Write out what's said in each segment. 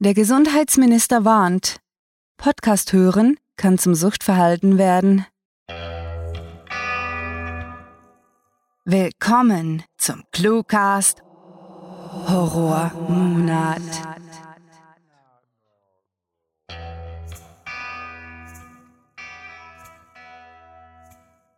Der Gesundheitsminister warnt. Podcast hören kann zum Suchtverhalten werden. Willkommen zum Cluecast Horrormonat.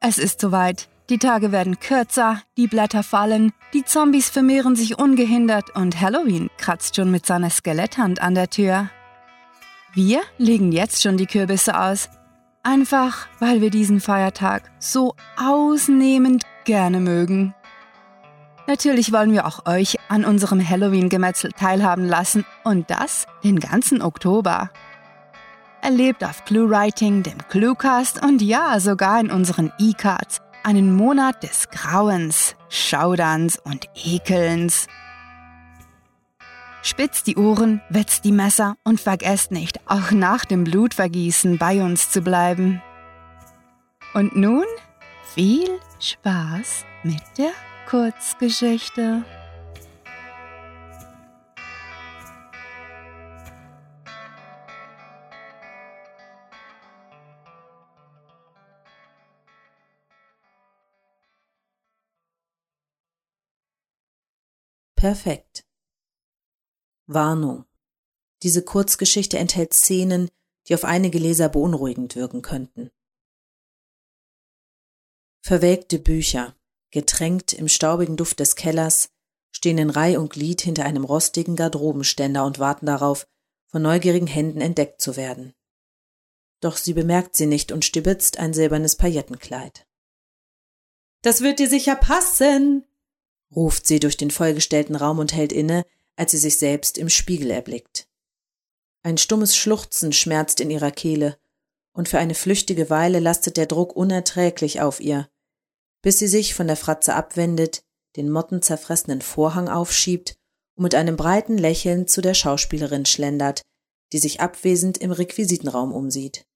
Es ist soweit. Die Tage werden kürzer, die Blätter fallen, die Zombies vermehren sich ungehindert und Halloween kratzt schon mit seiner Skeletthand an der Tür. Wir legen jetzt schon die Kürbisse aus. Einfach, weil wir diesen Feiertag so ausnehmend gerne mögen. Natürlich wollen wir auch euch an unserem Halloween-Gemetzel teilhaben lassen und das den ganzen Oktober. Erlebt auf ClueWriting, dem ClueCast und ja, sogar in unseren E-Cards einen Monat des Grauens, Schauderns und Ekelns. Spitzt die Ohren, wetzt die Messer und vergesst nicht, auch nach dem Blutvergießen bei uns zu bleiben. Und nun viel Spaß mit der Kurzgeschichte. Perfekt. Warnung. Diese Kurzgeschichte enthält Szenen, die auf einige Leser beunruhigend wirken könnten. Verwelkte Bücher, getränkt im staubigen Duft des Kellers, stehen in Reih und Glied hinter einem rostigen Garderobenständer und warten darauf, von neugierigen Händen entdeckt zu werden. Doch sie bemerkt sie nicht und stibitzt ein silbernes Paillettenkleid. Das wird dir sicher passen, ruft sie durch den vollgestellten Raum und hält inne, als sie sich selbst im Spiegel erblickt. Ein stummes Schluchzen schmerzt in ihrer Kehle, und für eine flüchtige Weile lastet der Druck unerträglich auf ihr, bis sie sich von der Fratze abwendet, den mottenzerfressenen Vorhang aufschiebt und mit einem breiten Lächeln zu der Schauspielerin schlendert, die sich abwesend im Requisitenraum umsieht.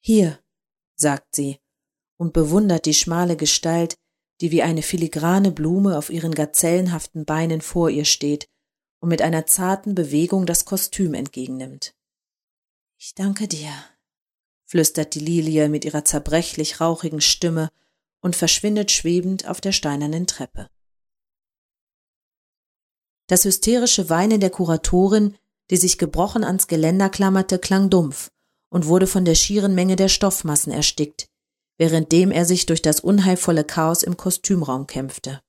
Hier, sagt sie und bewundert die schmale Gestalt, die wie eine filigrane Blume auf ihren gazellenhaften Beinen vor ihr steht und mit einer zarten Bewegung das Kostüm entgegennimmt. Ich danke dir, flüstert die Lilie mit ihrer zerbrechlich rauchigen Stimme und verschwindet schwebend auf der steinernen Treppe. Das hysterische Weinen der Kuratorin, die sich gebrochen ans Geländer klammerte, klang dumpf und wurde von der schieren Menge der Stoffmassen erstickt, währenddem er sich durch das unheilvolle Chaos im Kostümraum kämpfte.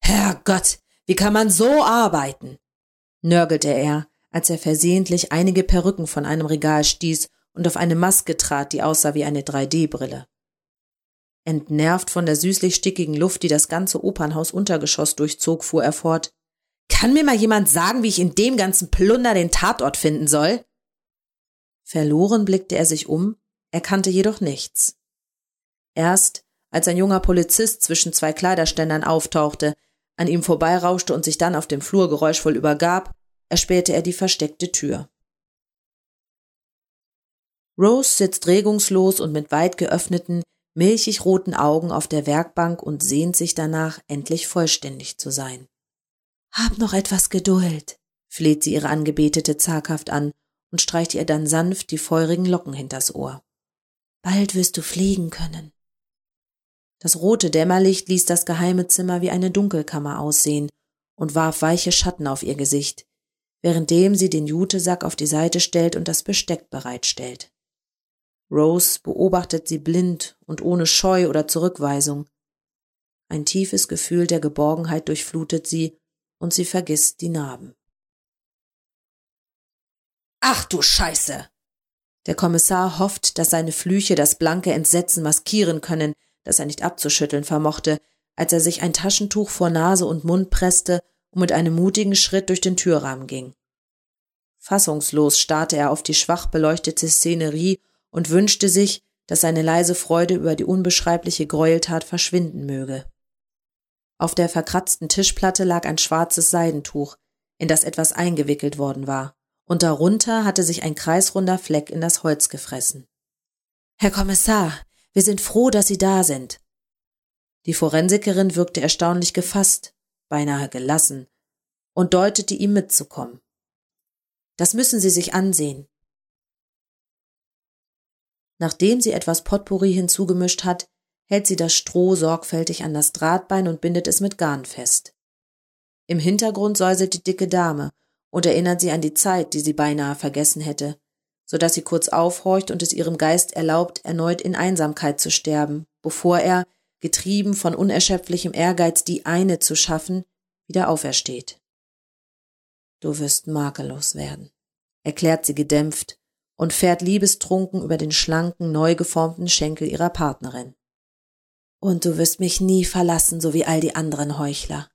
Herrgott, wie kann man so arbeiten? nörgelte er, als er versehentlich einige Perücken von einem Regal stieß und auf eine Maske trat, die aussah wie eine 3D-Brille. Entnervt von der süßlich stickigen Luft, die das ganze Opernhaus Untergeschoss durchzog, fuhr er fort. Kann mir mal jemand sagen, wie ich in dem ganzen Plunder den Tatort finden soll? Verloren blickte er sich um, erkannte jedoch nichts. Erst als ein junger Polizist zwischen zwei Kleiderständern auftauchte, an ihm vorbeirauschte und sich dann auf dem Flur geräuschvoll übergab, erspähte er die versteckte Tür. Rose sitzt regungslos und mit weit geöffneten, milchig roten Augen auf der Werkbank und sehnt sich danach, endlich vollständig zu sein. Hab noch etwas Geduld, fleht sie ihre Angebetete zaghaft an und streicht ihr dann sanft die feurigen Locken hinters Ohr. Bald wirst du fliegen können. Das rote Dämmerlicht ließ das geheime Zimmer wie eine Dunkelkammer aussehen und warf weiche Schatten auf ihr Gesicht, währenddem sie den Jutesack auf die Seite stellt und das Besteck bereitstellt. Rose beobachtet sie blind und ohne Scheu oder Zurückweisung. Ein tiefes Gefühl der Geborgenheit durchflutet sie und sie vergisst die Narben. Ach du Scheiße! Der Kommissar hofft, dass seine Flüche das blanke Entsetzen maskieren können, das er nicht abzuschütteln vermochte, als er sich ein Taschentuch vor Nase und Mund presste und mit einem mutigen Schritt durch den Türrahmen ging. Fassungslos starrte er auf die schwach beleuchtete Szenerie und wünschte sich, dass seine leise Freude über die unbeschreibliche Gräueltat verschwinden möge. Auf der verkratzten Tischplatte lag ein schwarzes Seidentuch, in das etwas eingewickelt worden war, und darunter hatte sich ein kreisrunder Fleck in das Holz gefressen. Herr Kommissar, wir sind froh, dass Sie da sind. Die Forensikerin wirkte erstaunlich gefasst, beinahe gelassen, und deutete ihm mitzukommen. Das müssen Sie sich ansehen. Nachdem sie etwas Potpourri hinzugemischt hat, hält sie das Stroh sorgfältig an das Drahtbein und bindet es mit Garn fest. Im Hintergrund säuselt die dicke Dame und erinnert sie an die Zeit, die sie beinahe vergessen hätte, so dass sie kurz aufhorcht und es ihrem Geist erlaubt, erneut in Einsamkeit zu sterben, bevor er, getrieben von unerschöpflichem Ehrgeiz, die eine zu schaffen, wieder aufersteht. Du wirst makellos werden, erklärt sie gedämpft und fährt liebestrunken über den schlanken, neu geformten Schenkel ihrer Partnerin. Und du wirst mich nie verlassen, so wie all die anderen Heuchler.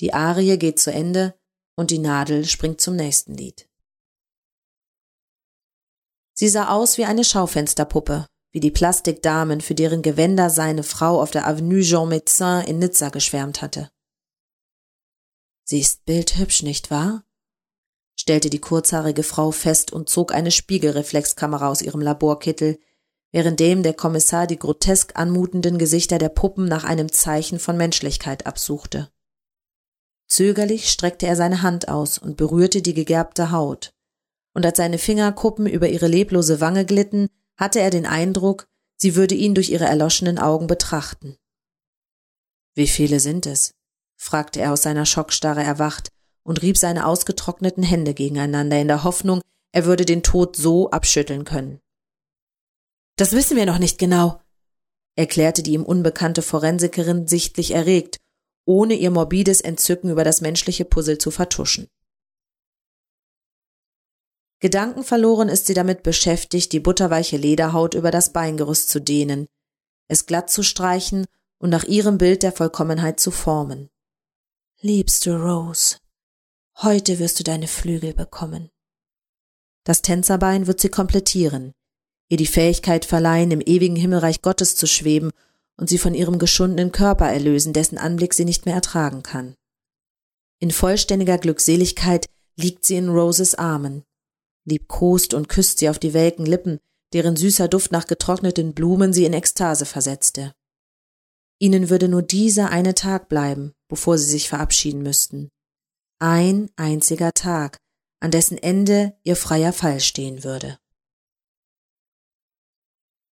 Die Arie geht zu Ende und die Nadel springt zum nächsten Lied. Sie sah aus wie eine Schaufensterpuppe, wie die Plastikdamen, für deren Gewänder seine Frau auf der Avenue Jean Médecin in Nizza geschwärmt hatte. Sie ist bildhübsch, nicht wahr? stellte die kurzhaarige Frau fest und zog eine Spiegelreflexkamera aus ihrem Laborkittel, währenddem der Kommissar die grotesk anmutenden Gesichter der Puppen nach einem Zeichen von Menschlichkeit absuchte. Zögerlich streckte er seine Hand aus und berührte die gegerbte Haut, und als seine Fingerkuppen über ihre leblose Wange glitten, hatte er den Eindruck, sie würde ihn durch ihre erloschenen Augen betrachten. Wie viele sind es? fragte er aus seiner Schockstarre erwacht und rieb seine ausgetrockneten Hände gegeneinander in der Hoffnung, er würde den Tod so abschütteln können. Das wissen wir noch nicht genau, erklärte die ihm unbekannte Forensikerin sichtlich erregt, ohne ihr morbides Entzücken über das menschliche Puzzle zu vertuschen. Gedankenverloren ist sie damit beschäftigt, die butterweiche Lederhaut über das Beingerüst zu dehnen, es glatt zu streichen und nach ihrem Bild der Vollkommenheit zu formen. Liebste Rose, heute wirst du deine Flügel bekommen. Das Tänzerbein wird sie komplettieren, ihr die Fähigkeit verleihen, im ewigen Himmelreich Gottes zu schweben und sie von ihrem geschundenen Körper erlösen, dessen Anblick sie nicht mehr ertragen kann. In vollständiger Glückseligkeit liegt sie in Roses Armen, liebkost und küsst sie auf die welken Lippen, deren süßer Duft nach getrockneten Blumen sie in Ekstase versetzte. Ihnen würde nur dieser eine Tag bleiben, bevor sie sich verabschieden müssten. Ein einziger Tag, an dessen Ende ihr freier Fall stehen würde.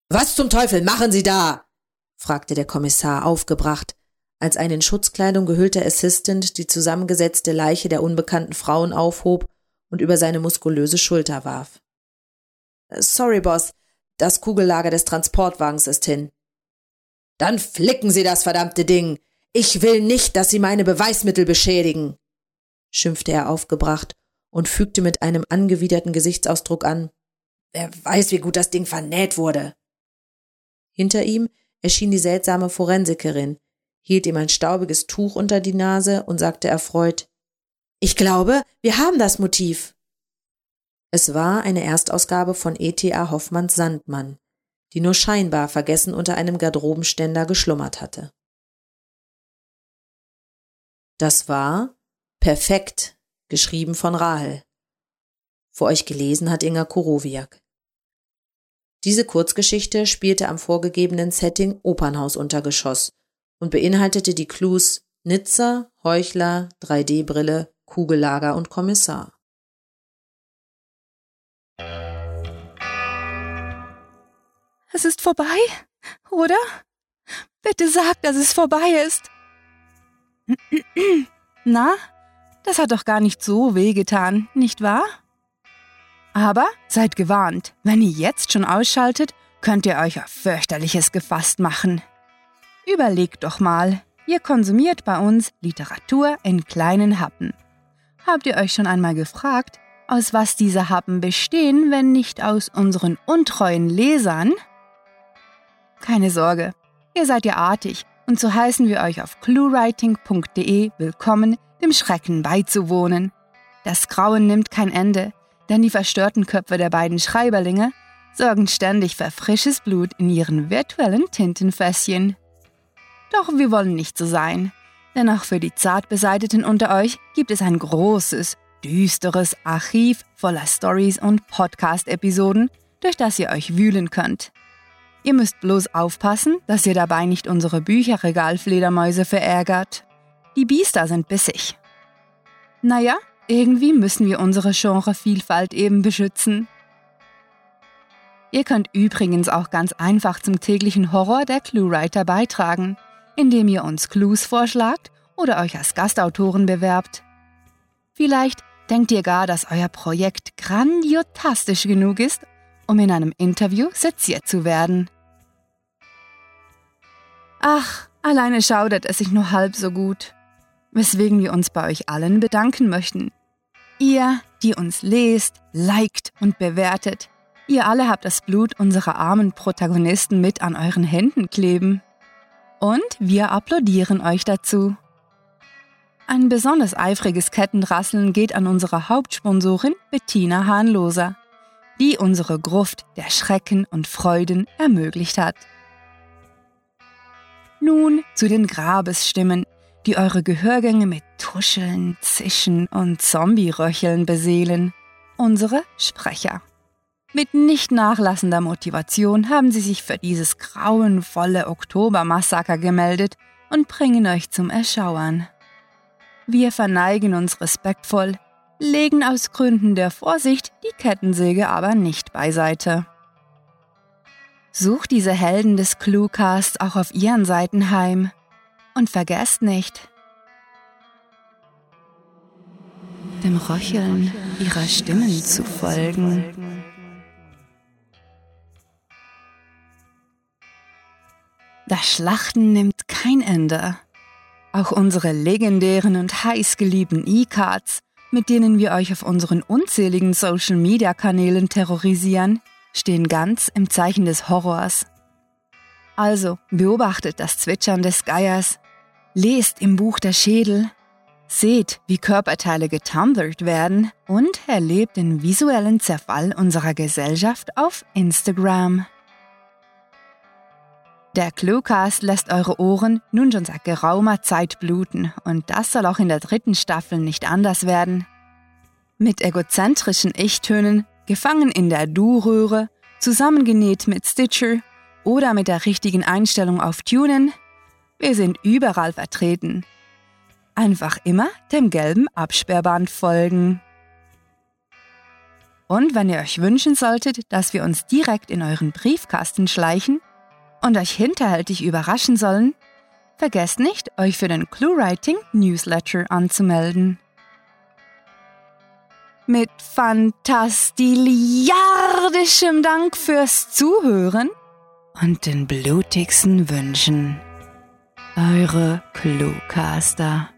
Was zum Teufel machen Sie da? fragte der Kommissar aufgebracht, als ein in Schutzkleidung gehüllter Assistant die zusammengesetzte Leiche der unbekannten Frauen aufhob und über seine muskulöse Schulter warf. Sorry, Boss, das Kugellager des Transportwagens ist hin. Dann flicken Sie das verdammte Ding. Ich will nicht, dass Sie meine Beweismittel beschädigen, schimpfte er aufgebracht und fügte mit einem angewiderten Gesichtsausdruck an. Wer weiß, wie gut das Ding vernäht wurde. Hinter ihm erschien die seltsame Forensikerin, hielt ihm ein staubiges Tuch unter die Nase und sagte erfreut Ich glaube, wir haben das Motiv. Es war eine Erstausgabe von E.T.A. Hoffmanns Sandmann, die nur scheinbar vergessen unter einem Garderobenständer geschlummert hatte. Das war Perfekt, geschrieben von Rahel. Vor euch gelesen hat Inga Korowiak. Diese Kurzgeschichte spielte am vorgegebenen Setting Opernhausuntergeschoss und beinhaltete die Clues Nizza, Heuchler, 3D-Brille, Kugellager und Kommissar. Es ist vorbei, oder? Bitte sag, dass es vorbei ist. Na, das hat doch gar nicht so wehgetan, nicht wahr? Aber seid gewarnt, wenn ihr jetzt schon ausschaltet, könnt ihr euch auf fürchterliches gefasst machen. Überlegt doch mal, ihr konsumiert bei uns Literatur in kleinen Happen. Habt ihr euch schon einmal gefragt, aus was diese Happen bestehen, wenn nicht aus unseren untreuen Lesern? Keine Sorge, ihr seid ja artig und so heißen wir euch auf cluewriting.de willkommen, dem Schrecken beizuwohnen. Das Grauen nimmt kein Ende, denn die verstörten Köpfe der beiden Schreiberlinge sorgen ständig für frisches Blut in ihren virtuellen Tintenfässchen. Doch wir wollen nicht so sein, denn auch für die Zartbeseiteten unter euch gibt es ein großes, düsteres Archiv voller Stories und Podcast-Episoden, durch das ihr euch wühlen könnt. Ihr müsst bloß aufpassen, dass ihr dabei nicht unsere Bücherregalfledermäuse verärgert. Die Biester sind bissig. Naja, Irgendwie müssen wir unsere Genrevielfalt eben beschützen. Ihr könnt übrigens auch ganz einfach zum täglichen Horror der Cluewriter beitragen, indem ihr uns Clues vorschlagt oder euch als Gastautoren bewerbt. Vielleicht denkt ihr gar, dass euer Projekt grandiotastisch genug ist, um in einem Interview seziert zu werden. Ach, alleine schaudert es sich nur halb so gut, weswegen wir uns bei euch allen bedanken möchten. Ihr, die uns lest, liked und bewertet, ihr alle habt das Blut unserer armen Protagonisten mit an euren Händen kleben. Und wir applaudieren euch dazu. Ein besonders eifriges Kettenrasseln geht an unsere Hauptsponsorin Bettina Hahnloser, die unsere Gruft der Schrecken und Freuden ermöglicht hat. Nun zu den Grabesstimmen, die eure Gehörgänge mit Tuscheln, Zischen und Zombie-Röcheln beseelen. Unsere Sprecher. Mit nicht nachlassender Motivation haben sie sich für dieses grauenvolle Oktobermassaker gemeldet und bringen euch zum Erschauern. Wir verneigen uns respektvoll, legen aus Gründen der Vorsicht die Kettensäge aber nicht beiseite. Sucht diese Helden des Cluecast auch auf ihren Seiten heim. Und vergesst nicht, dem Röcheln ihrer Stimmen zu folgen. Das Schlachten nimmt kein Ende. Auch unsere legendären und heißgeliebten E-Cards, mit denen wir euch auf unseren unzähligen Social-Media-Kanälen terrorisieren, stehen ganz im Zeichen des Horrors. Also beobachtet das Zwitschern des Geiers, lest im Buch der Schädel, seht, wie Körperteile getumblert werden und erlebt den visuellen Zerfall unserer Gesellschaft auf Instagram. Der Cluecast lässt eure Ohren nun schon seit geraumer Zeit bluten und das soll auch in der dritten Staffel nicht anders werden. Mit egozentrischen Ich-Tönen, gefangen in der Du-Röhre, zusammengenäht mit Stitcher oder mit der richtigen Einstellung auf Tunen, wir sind überall vertreten. Einfach immer dem gelben Absperrband folgen. Und wenn ihr euch wünschen solltet, dass wir uns direkt in euren Briefkasten schleichen, und euch hinterhältig überraschen sollen, vergesst nicht, euch für den ClueWriting Newsletter anzumelden. Mit fantastiliardischem Dank fürs Zuhören und den blutigsten Wünschen. Eure Cluecaster.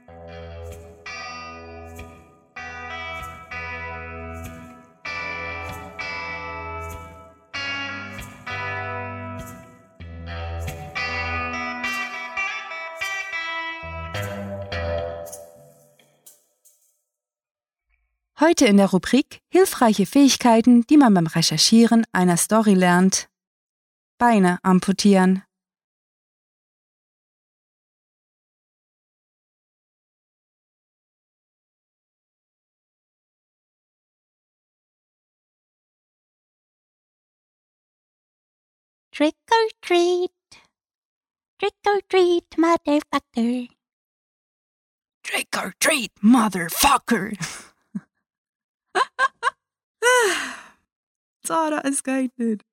Heute in der Rubrik Hilfreiche Fähigkeiten, die man beim Recherchieren einer Story lernt. Beine amputieren. Trick or treat. Trick or treat, motherfucker. Trick or treat, motherfucker. Zara, es geht nicht.